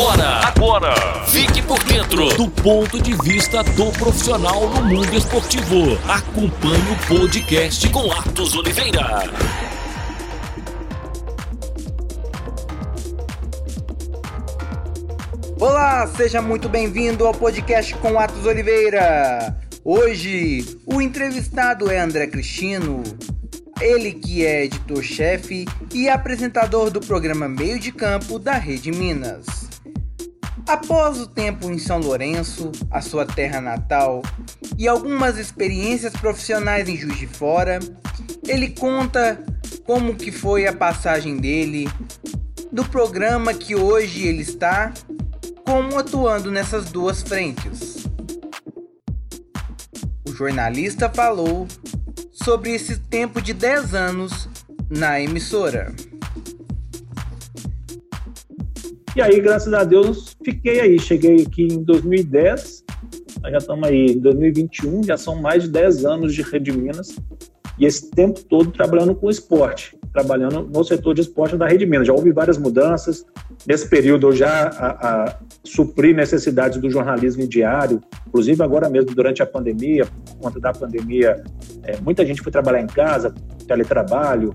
Agora, agora, fique por dentro do ponto de vista do profissional no mundo esportivo. Acompanhe o podcast com Atos Oliveira. Olá, seja muito bem-vindo ao podcast com Atos Oliveira. Hoje, o entrevistado é André Cristino, ele que é editor-chefe e apresentador do programa Meio de Campo da Rede Minas. Após o tempo em São Lourenço, a sua terra natal, e algumas experiências profissionais em Juiz de Fora, ele conta como que foi a passagem dele do programa que hoje ele está, como atuando nessas duas frentes. O jornalista falou sobre esse tempo de 10 anos na emissora. E aí, graças a Deus, fiquei aí. Cheguei aqui em 2010, nós já estamos aí em 2021, já são mais de 10 anos de Rede Minas. E esse tempo todo trabalhando com esporte, trabalhando no setor de esporte da Rede Minas. Já houve várias mudanças. Nesse período eu já a, a, supri necessidades do jornalismo diário, inclusive agora mesmo durante a pandemia, por conta da pandemia, é, muita gente foi trabalhar em casa, teletrabalho,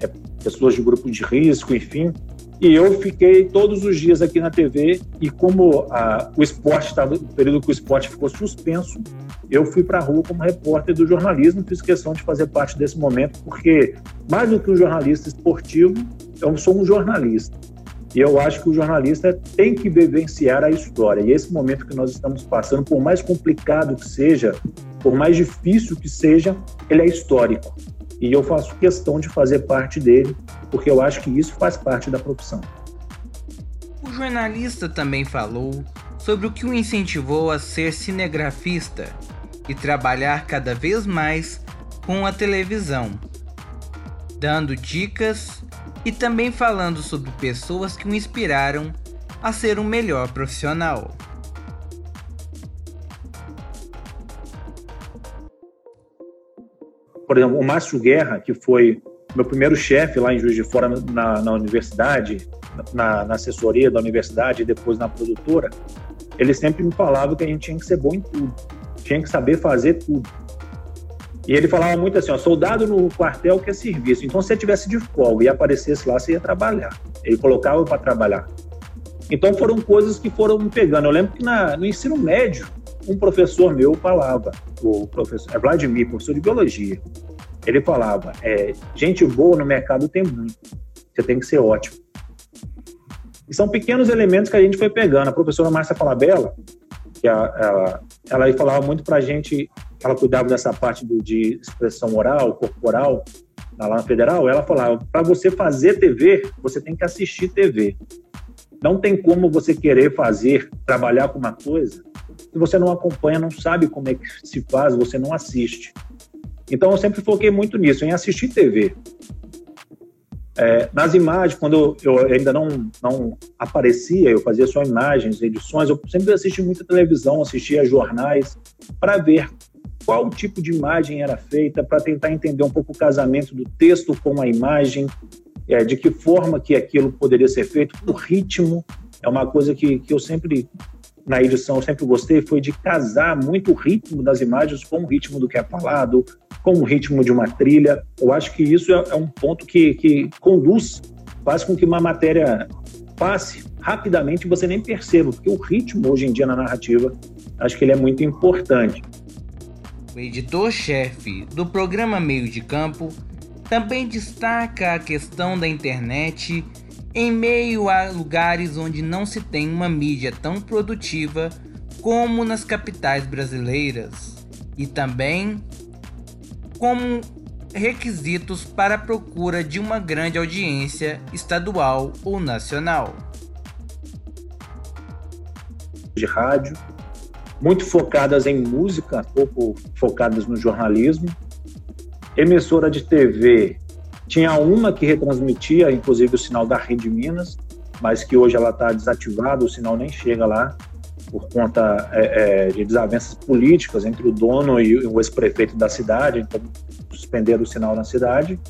é, pessoas de grupo de risco, enfim. E eu fiquei todos os dias aqui na TV e como a, o esporte estava, no período que o esporte ficou suspenso, eu fui para a rua como repórter do jornalismo, fiz questão de fazer parte desse momento, porque mais do que um jornalista esportivo, eu sou um jornalista. E eu acho que o jornalista tem que vivenciar a história. E esse momento que nós estamos passando, por mais complicado que seja, por mais difícil que seja, ele é histórico. E eu faço questão de fazer parte dele, porque eu acho que isso faz parte da profissão. O jornalista também falou sobre o que o incentivou a ser cinegrafista e trabalhar cada vez mais com a televisão, dando dicas e também falando sobre pessoas que o inspiraram a ser um melhor profissional. Por exemplo, o Márcio Guerra, que foi meu primeiro chefe lá em Juiz de Fora na, na universidade, na, na, assessoria da universidade e depois na produtora, ele sempre me falava que a gente tinha que ser bom em tudo, tinha que saber fazer tudo. E ele falava muito assim, ó, soldado no quartel que é serviço. Então, se você tivesse de folga e aparecesse lá, você ia trabalhar. Ele colocava para trabalhar. Então, foram coisas que foram me pegando. Eu lembro que na, no ensino médio, um professor meu falava, o professor é Vladimir, professor de biologia, ele falava, é, gente boa no mercado tem muito, você tem que ser ótimo. E são pequenos elementos que a gente foi pegando. A professora Márcia Falabella, que a, ela, ela falava muito para a gente ela cuidava dessa parte do, de expressão oral, corporal, lá na federal, ela falava: para você fazer TV, você tem que assistir TV. Não tem como você querer fazer, trabalhar com uma coisa, se você não acompanha, não sabe como é que se faz, você não assiste. Então eu sempre foquei muito nisso, em assistir TV. É, nas imagens, quando eu ainda não, não aparecia, eu fazia só imagens, edições, eu sempre assisti muita televisão, assistia jornais, para ver qual tipo de imagem era feita, para tentar entender um pouco o casamento do texto com a imagem, é, de que forma que aquilo poderia ser feito, o ritmo. É uma coisa que, que eu sempre, na edição, eu sempre gostei, foi de casar muito o ritmo das imagens com o ritmo do que é falado, com o ritmo de uma trilha. Eu acho que isso é, é um ponto que, que conduz, faz com que uma matéria passe rapidamente e você nem perceba, porque o ritmo hoje em dia na narrativa, acho que ele é muito importante. O editor-chefe do programa Meio de Campo também destaca a questão da internet em meio a lugares onde não se tem uma mídia tão produtiva como nas capitais brasileiras e também como requisitos para a procura de uma grande audiência estadual ou nacional. De rádio, muito focadas em música, pouco focadas no jornalismo. Emissora de TV, tinha uma que retransmitia, inclusive, o sinal da Rede Minas, mas que hoje ela está desativada, o sinal nem chega lá, por conta é, é, de desavenças políticas entre o dono e o ex-prefeito da cidade, então suspenderam o sinal na cidade.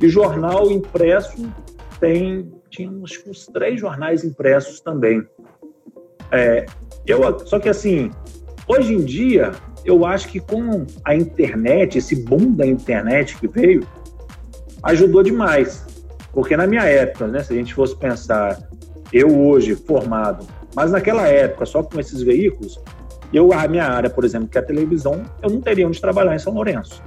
E jornal impresso tem, tinha uns, uns três jornais impressos também. É, eu, só que assim, hoje em dia, eu acho que com a internet, esse boom da internet que veio, ajudou demais. Porque na minha época, né, se a gente fosse pensar, eu hoje formado, mas naquela época, só com esses veículos, eu, a minha área, por exemplo, que é a televisão, eu não teria onde trabalhar em São Lourenço.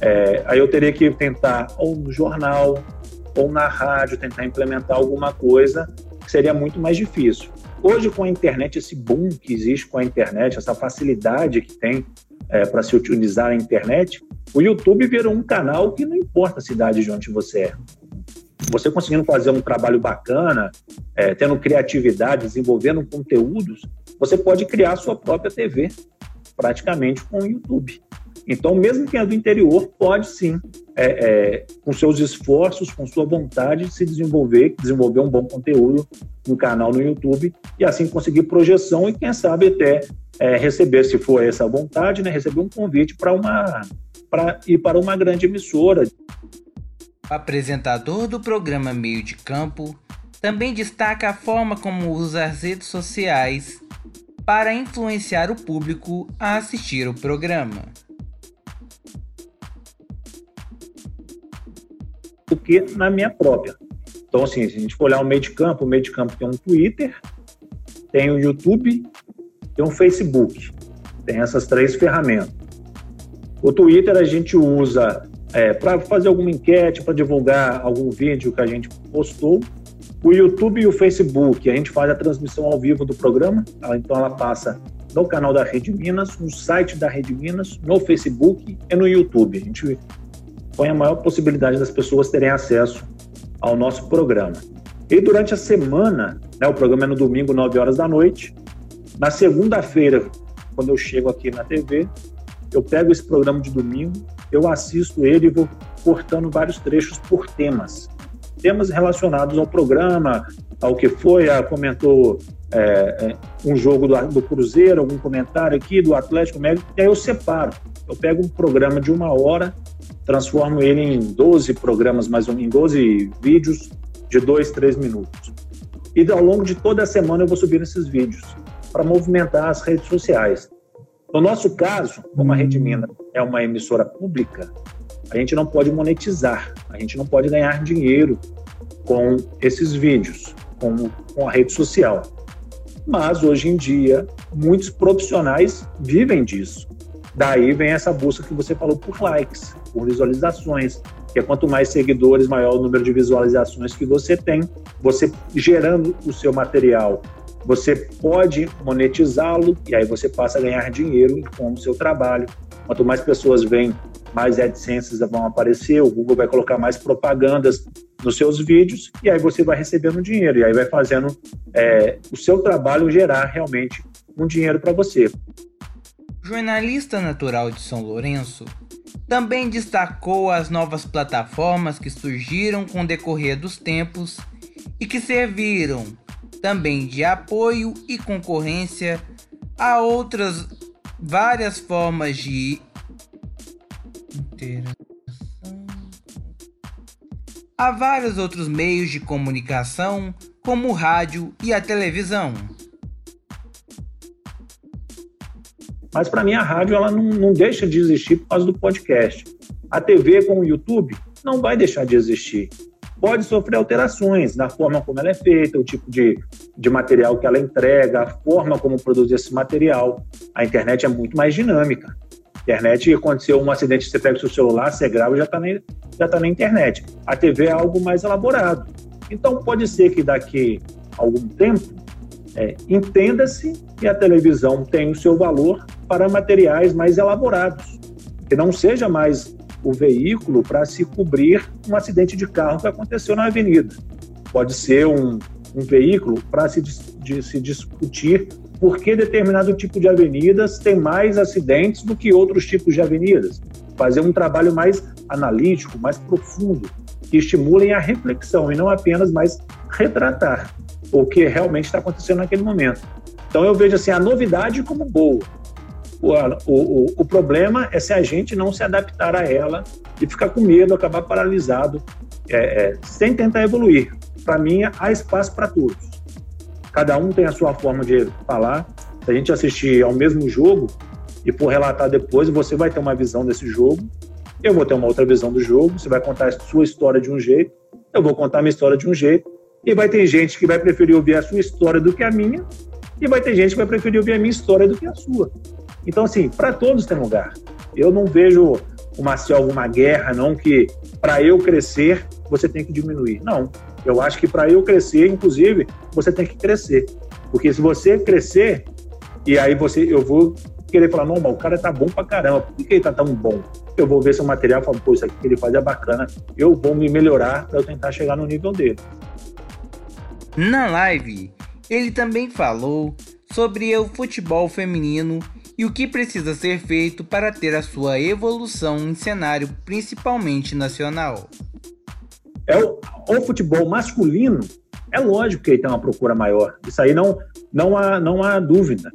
É, aí eu teria que tentar, ou no jornal, ou na rádio, tentar implementar alguma coisa que seria muito mais difícil. Hoje, com a internet, esse boom que existe com a internet, essa facilidade que tem é, para se utilizar a internet, o YouTube virou um canal que não importa a cidade de onde você é. Você conseguindo fazer um trabalho bacana, é, tendo criatividade, desenvolvendo conteúdos, você pode criar sua própria TV, praticamente com o YouTube. Então, mesmo quem é do interior, pode sim, é, é, com seus esforços, com sua vontade, se desenvolver, desenvolver um bom conteúdo no canal no YouTube e assim conseguir projeção e, quem sabe, até é, receber, se for essa vontade, né, receber um convite para uma para ir para uma grande emissora. Apresentador do programa Meio de Campo também destaca a forma como usa as redes sociais para influenciar o público a assistir o programa. Do que na minha própria. Então, assim, se a gente for olhar o meio de campo, o meio de campo tem um Twitter, tem o YouTube, tem um Facebook. Tem essas três ferramentas. O Twitter a gente usa é, para fazer alguma enquete, para divulgar algum vídeo que a gente postou. O YouTube e o Facebook, a gente faz a transmissão ao vivo do programa, então ela passa no canal da Rede Minas, no site da Rede Minas, no Facebook e no YouTube. A gente põe a maior possibilidade das pessoas terem acesso ao nosso programa. E durante a semana, né, o programa é no domingo, 9 horas da noite. Na segunda-feira, quando eu chego aqui na TV, eu pego esse programa de domingo, eu assisto ele e vou cortando vários trechos por temas. Temas relacionados ao programa, ao que foi, a, comentou é, é, um jogo do, do, Cruzeiro, algum comentário aqui do Atlético Médico, e aí eu separo. Eu pego um programa de uma hora transformo ele em 12 programas, mais ou menos, em 12 vídeos de 2, 3 minutos. E ao longo de toda a semana eu vou subir esses vídeos para movimentar as redes sociais. No nosso caso, como a Rede Mina é uma emissora pública, a gente não pode monetizar, a gente não pode ganhar dinheiro com esses vídeos, com, com a rede social. Mas hoje em dia, muitos profissionais vivem disso. Daí vem essa busca que você falou por likes, por visualizações, que é quanto mais seguidores, maior o número de visualizações que você tem. Você gerando o seu material, você pode monetizá-lo e aí você passa a ganhar dinheiro com o seu trabalho. Quanto mais pessoas vêm, mais AdSense vão aparecer, o Google vai colocar mais propagandas nos seus vídeos e aí você vai recebendo dinheiro e aí vai fazendo é, o seu trabalho gerar realmente um dinheiro para você. Jornalista natural de São Lourenço, também destacou as novas plataformas que surgiram com o decorrer dos tempos e que serviram também de apoio e concorrência a outras várias formas de interação. Há vários outros meios de comunicação, como o rádio e a televisão. Mas para mim a rádio ela não, não deixa de existir por causa do podcast. A TV com o YouTube não vai deixar de existir. Pode sofrer alterações na forma como ela é feita, o tipo de, de material que ela entrega, a forma como produz esse material. A internet é muito mais dinâmica. Internet, aconteceu um acidente, você pega o seu celular, você grava e já está na, já tá na internet. A TV é algo mais elaborado. Então, pode ser que daqui a algum tempo, é, entenda-se que a televisão tem o seu valor para materiais mais elaborados, que não seja mais o veículo para se cobrir um acidente de carro que aconteceu na avenida. Pode ser um, um veículo para se, de, se discutir por que determinado tipo de avenidas tem mais acidentes do que outros tipos de avenidas. Fazer um trabalho mais analítico, mais profundo, que estimulem a reflexão e não apenas mais retratar o que realmente está acontecendo naquele momento. Então eu vejo assim a novidade como boa, o, o, o problema é se a gente não se adaptar a ela e ficar com medo, acabar paralisado, é, é, sem tentar evoluir. Para mim, há espaço para todos. Cada um tem a sua forma de falar. Se a gente assistir ao mesmo jogo e for relatar depois, você vai ter uma visão desse jogo, eu vou ter uma outra visão do jogo, você vai contar a sua história de um jeito, eu vou contar a minha história de um jeito, e vai ter gente que vai preferir ouvir a sua história do que a minha, e vai ter gente que vai preferir ouvir a minha história do que a sua. Então, assim, para todos tem lugar. Eu não vejo uma, se alguma guerra, não, que para eu crescer, você tem que diminuir. Não. Eu acho que para eu crescer, inclusive, você tem que crescer. Porque se você crescer, e aí você, eu vou querer falar, não, o cara tá bom pra caramba, por que ele tá tão bom? Eu vou ver seu material e falo, pô, isso aqui que ele faz é bacana, eu vou me melhorar para eu tentar chegar no nível dele. Na live, ele também falou sobre o futebol feminino e o que precisa ser feito para ter a sua evolução em cenário principalmente nacional. É o, o futebol masculino, é lógico que ele tem uma procura maior. Isso aí não, não, há, não há dúvida.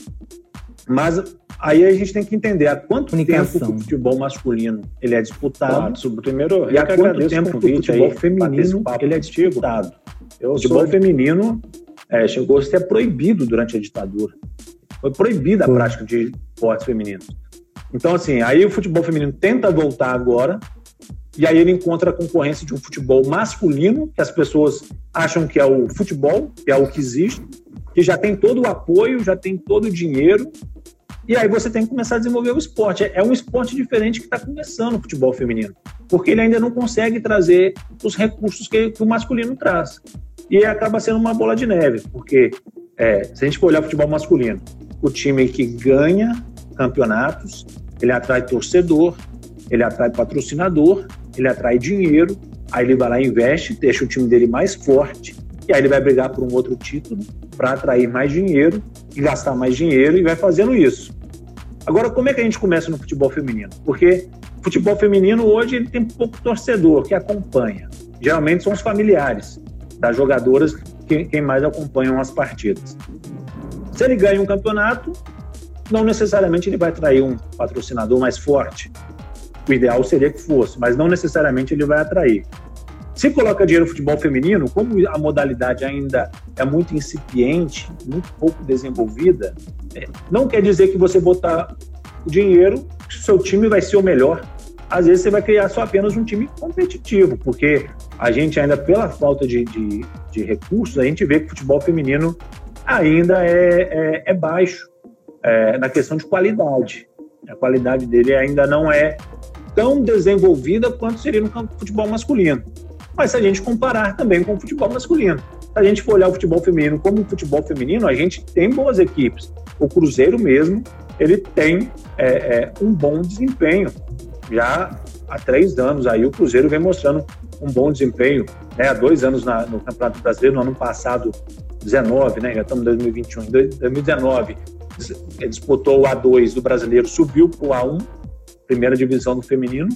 Mas aí a gente tem que entender há quanto tempo o futebol masculino ele é disputado. Claro, primeiro, e há quanto tempo o futebol feminino ele é disputado. O futebol sou... feminino é, chegou a ser proibido durante a ditadura. Foi proibida a prática de esportes femininos. Então, assim, aí o futebol feminino tenta voltar agora, e aí ele encontra a concorrência de um futebol masculino, que as pessoas acham que é o futebol, que é o que existe, que já tem todo o apoio, já tem todo o dinheiro, e aí você tem que começar a desenvolver o esporte. É um esporte diferente que está começando o futebol feminino, porque ele ainda não consegue trazer os recursos que, que o masculino traz. E acaba sendo uma bola de neve, porque é, se a gente for olhar o futebol masculino, o time que ganha campeonatos, ele atrai torcedor, ele atrai patrocinador, ele atrai dinheiro, aí ele vai lá investe, deixa o time dele mais forte, e aí ele vai brigar por um outro título para atrair mais dinheiro e gastar mais dinheiro e vai fazendo isso. Agora, como é que a gente começa no futebol feminino? Porque futebol feminino hoje ele tem pouco torcedor que acompanha. Geralmente são os familiares das jogadoras que, quem mais acompanham as partidas. Se ele ganha um campeonato, não necessariamente ele vai atrair um patrocinador mais forte. O ideal seria que fosse, mas não necessariamente ele vai atrair. Se coloca dinheiro no futebol feminino, como a modalidade ainda é muito incipiente, muito pouco desenvolvida, é, não quer dizer que você botar dinheiro, que o seu time vai ser o melhor. Às vezes você vai criar só apenas um time competitivo, porque a gente ainda, pela falta de, de, de recursos, a gente vê que o futebol feminino ainda é, é, é baixo é, na questão de qualidade. A qualidade dele ainda não é tão desenvolvida quanto seria no futebol masculino. Mas se a gente comparar também com o futebol masculino, se a gente for olhar o futebol feminino como o futebol feminino, a gente tem boas equipes. O Cruzeiro mesmo, ele tem é, é, um bom desempenho. Já há três anos aí o Cruzeiro vem mostrando um bom desempenho. Né? Há dois anos na, no Campeonato Brasileiro, no ano passado 19, né? Já estamos em 2021. Em 2019, disputou o A2 do brasileiro, subiu para o A1, primeira divisão do feminino,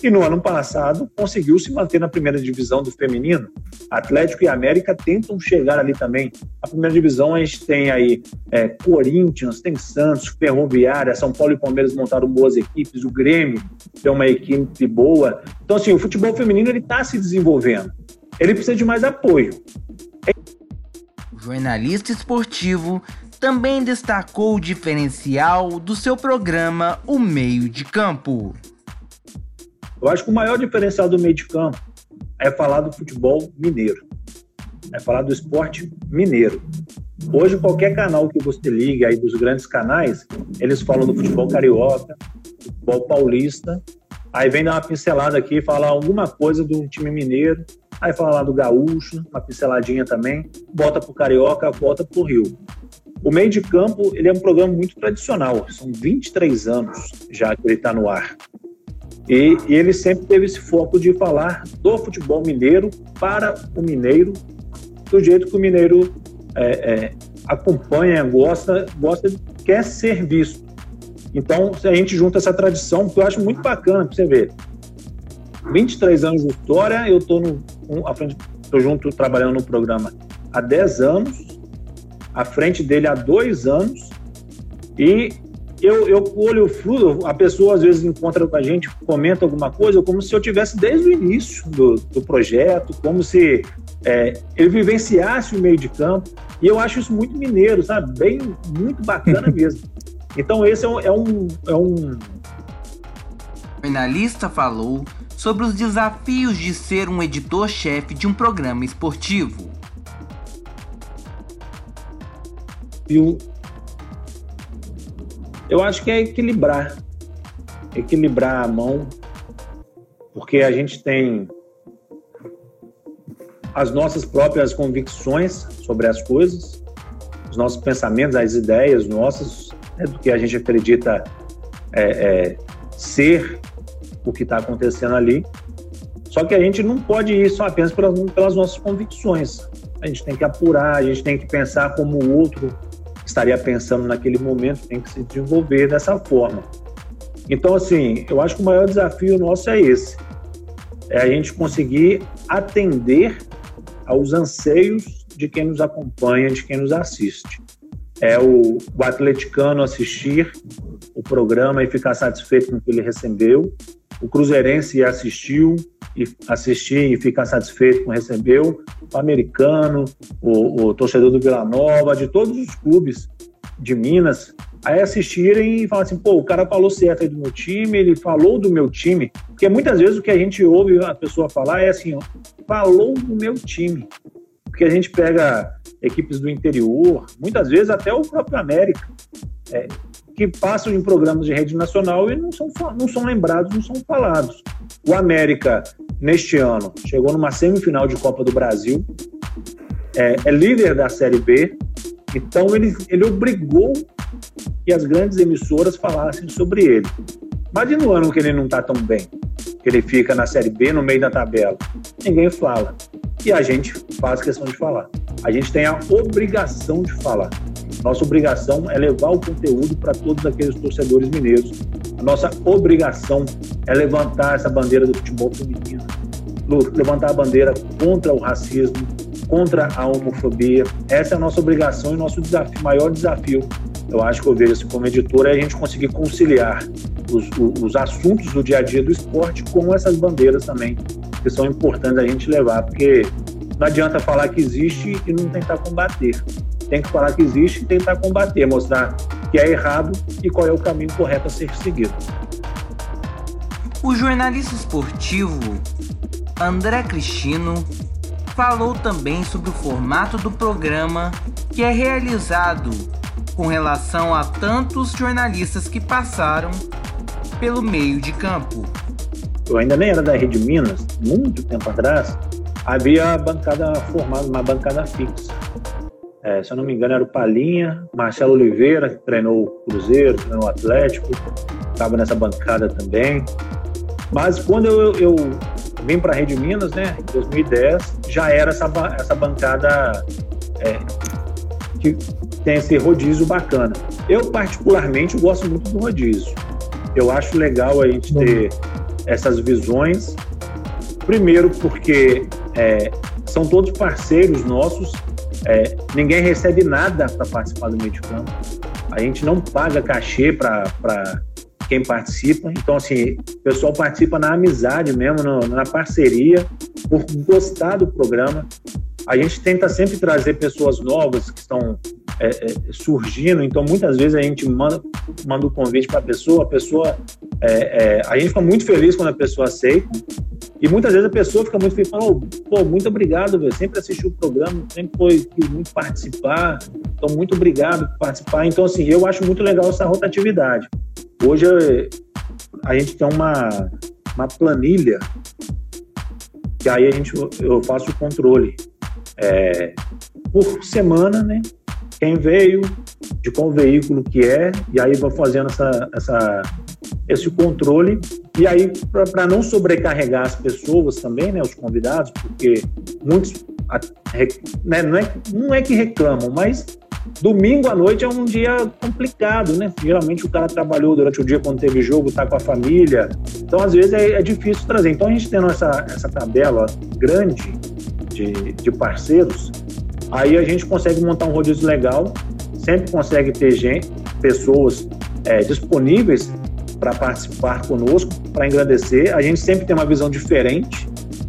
e no ano passado conseguiu se manter na primeira divisão do feminino. Atlético e América tentam chegar ali também. A primeira divisão a gente tem aí é, Corinthians, tem Santos, Ferroviária, São Paulo e Palmeiras montaram boas equipes, o Grêmio tem uma equipe boa. Então, assim, o futebol feminino ele está se desenvolvendo. Ele precisa de mais apoio jornalista esportivo, também destacou o diferencial do seu programa O Meio de Campo. Eu acho que o maior diferencial do meio de campo é falar do futebol mineiro, é falar do esporte mineiro. Hoje, qualquer canal que você liga aí dos grandes canais, eles falam do futebol carioca, futebol paulista, aí vem dar uma pincelada aqui, falar alguma coisa do time mineiro, aí fala lá do gaúcho, uma pinceladinha também, bota pro carioca, volta pro Rio. O meio de campo, ele é um programa muito tradicional, são 23 anos já que ele está no ar. E, e, ele sempre teve esse foco de falar do futebol mineiro para o mineiro, do jeito que o mineiro é, é, acompanha, gosta, gosta, quer ser visto. Então, a gente junta essa tradição, que eu acho muito bacana para você ver. 23 anos de história, eu estou à frente, estou junto trabalhando no programa há 10 anos, à frente dele há dois anos, e eu, eu colho o fruto, a pessoa às vezes encontra com a gente, comenta alguma coisa, como se eu tivesse desde o início do, do projeto, como se é, ele vivenciasse o meio de campo. E eu acho isso muito mineiro, sabe? Bem, muito bacana mesmo. Então, esse é um. É um, é um... O jornalista falou sobre os desafios de ser um editor-chefe de um programa esportivo. Eu, eu acho que é equilibrar. Equilibrar a mão, porque a gente tem as nossas próprias convicções sobre as coisas, os nossos pensamentos, as ideias nossas, né, do que a gente acredita é, é, ser o que está acontecendo ali. Só que a gente não pode ir só apenas pelas, pelas nossas convicções. A gente tem que apurar, a gente tem que pensar como o outro estaria pensando naquele momento, tem que se desenvolver dessa forma. Então, assim, eu acho que o maior desafio nosso é esse: é a gente conseguir atender aos anseios de quem nos acompanha, de quem nos assiste. É o, o atleticano assistir o programa e ficar satisfeito com o que ele recebeu, o cruzeirense assistiu e assistir e ficar satisfeito com recebeu, o americano, o, o torcedor do Vila Nova, de todos os clubes de Minas, aí assistirem e falar assim, pô, o cara falou certo aí do meu time, ele falou do meu time, porque muitas vezes o que a gente ouve a pessoa falar é assim, ó, falou do meu time, porque a gente pega equipes do interior, muitas vezes até o próprio América, é, que passam em programas de rede nacional e não são, não são lembrados, não são falados. O América, neste ano, chegou numa semifinal de Copa do Brasil, é, é líder da Série B, então ele, ele obrigou que as grandes emissoras falassem sobre ele. Imagina o ano que ele não está tão bem, que ele fica na Série B, no meio da tabela. Ninguém fala. E a gente faz questão de falar. A gente tem a obrigação de falar. Nossa obrigação é levar o conteúdo para todos aqueles torcedores mineiros. A nossa obrigação é levantar essa bandeira do futebol feminino, levantar a bandeira contra o racismo, contra a homofobia. Essa é a nossa obrigação e nosso desafio, maior desafio. Eu acho que eu vejo assim como editor é a gente conseguir conciliar os, os assuntos do dia a dia do esporte com essas bandeiras também, que são importantes a gente levar, porque não adianta falar que existe e não tentar combater. Tem que falar que existe e tentar combater, mostrar que é errado e qual é o caminho correto a ser seguido. O jornalista esportivo André Cristino falou também sobre o formato do programa que é realizado com relação a tantos jornalistas que passaram pelo meio de campo. Eu ainda nem era da Rede Minas, muito tempo atrás, havia bancada formada, uma bancada fixa. É, se eu não me engano, era o Palinha, Marcelo Oliveira, que treinou o Cruzeiro, treinou o Atlético, estava nessa bancada também. Mas quando eu, eu vim para a Rede Minas, né, em 2010, já era essa, essa bancada é, que tem esse rodízio bacana. Eu, particularmente, gosto muito do rodízio. Eu acho legal a gente ter essas visões. Primeiro, porque é, são todos parceiros nossos, é, ninguém recebe nada para participar do meio de campo. A gente não paga cachê para quem participa. Então, assim, o pessoal participa na amizade mesmo, no, na parceria, por gostar do programa. A gente tenta sempre trazer pessoas novas que estão é, é, surgindo, então muitas vezes a gente manda, manda o um convite para a pessoa, a pessoa. É, é, a gente fica muito feliz quando a pessoa aceita. E muitas vezes a pessoa fica muito feliz, fala, oh, pô, muito obrigado, velho. Sempre assisti o programa, sempre foi quis muito participar. Então, muito obrigado por participar. Então, assim, eu acho muito legal essa rotatividade. Hoje a gente tem uma, uma planilha que aí a gente, eu faço o controle é, por semana, né? Quem veio, de qual veículo que é, e aí vou fazendo essa, essa, esse controle. E aí, para não sobrecarregar as pessoas também, né, os convidados, porque muitos né, não, é, não é que reclamam, mas Domingo à noite é um dia complicado, né? Geralmente o cara trabalhou durante o dia quando teve jogo, tá com a família. Então, às vezes, é, é difícil trazer. Então, a gente tendo essa, essa tabela grande de, de parceiros, aí a gente consegue montar um rodízio legal, sempre consegue ter gente, pessoas é, disponíveis para participar conosco, para engrandecer. A gente sempre tem uma visão diferente,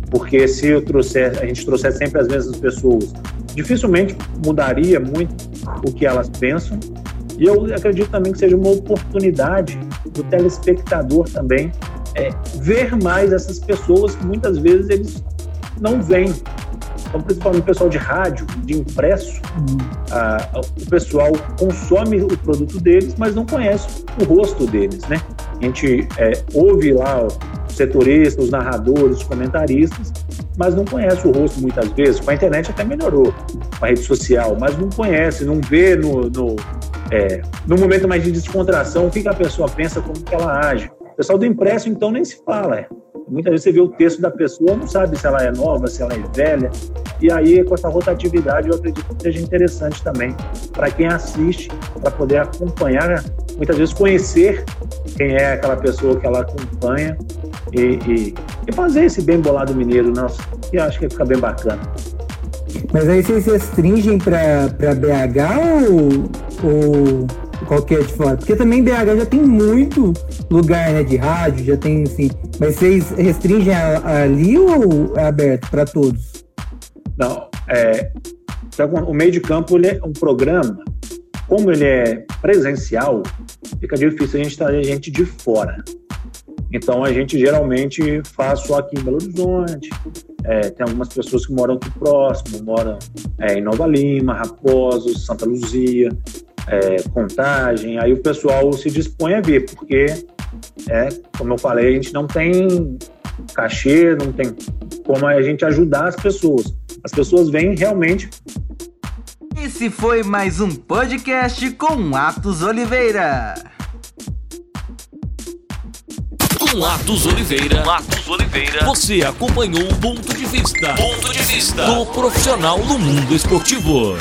porque se eu trouxer, a gente trouxer sempre as mesmas pessoas, dificilmente mudaria muito o que elas pensam. E eu acredito também que seja uma oportunidade do telespectador também é, ver mais essas pessoas que muitas vezes eles não veem. Então, principalmente o pessoal de rádio, de impresso, uhum. ah, o pessoal consome o produto deles, mas não conhece o rosto deles, né? A gente é, ouve lá os setoristas, os narradores, os comentaristas, mas não conhece o rosto muitas vezes. Com a internet até melhorou, com a rede social, mas não conhece, não vê no, no, é, no momento mais de descontração o que, que a pessoa pensa, como que ela age. Pessoal do impresso, então, nem se fala. É. Muitas vezes você vê o texto da pessoa, não sabe se ela é nova, se ela é velha. E aí, com essa rotatividade, eu acredito que seja interessante também para quem assiste, para poder acompanhar, muitas vezes conhecer quem é aquela pessoa que ela acompanha e, e, e fazer esse bem bolado mineiro, nossa, que acho que fica bem bacana. Mas aí vocês restringem para BH ou, ou qualquer de fora? Porque também BH já tem muito lugar né, de rádio, já tem assim. Mas vocês restringem ali ou é aberto para todos? Não, é, o meio de campo ele é um programa, como ele é presencial, fica difícil a gente trazer gente de fora. Então a gente geralmente faz só aqui em Belo Horizonte. É, tem algumas pessoas que moram aqui próximo, moram é, em Nova Lima, Raposos, Santa Luzia é, contagem, aí o pessoal se dispõe a ver, porque, é, como eu falei, a gente não tem cachê, não tem como a gente ajudar as pessoas. As pessoas vêm realmente. Esse foi mais um podcast com Atos Oliveira. Com Atos Oliveira. Atos Oliveira. Você acompanhou o ponto de vista. Ponto de vista do profissional no mundo esportivo.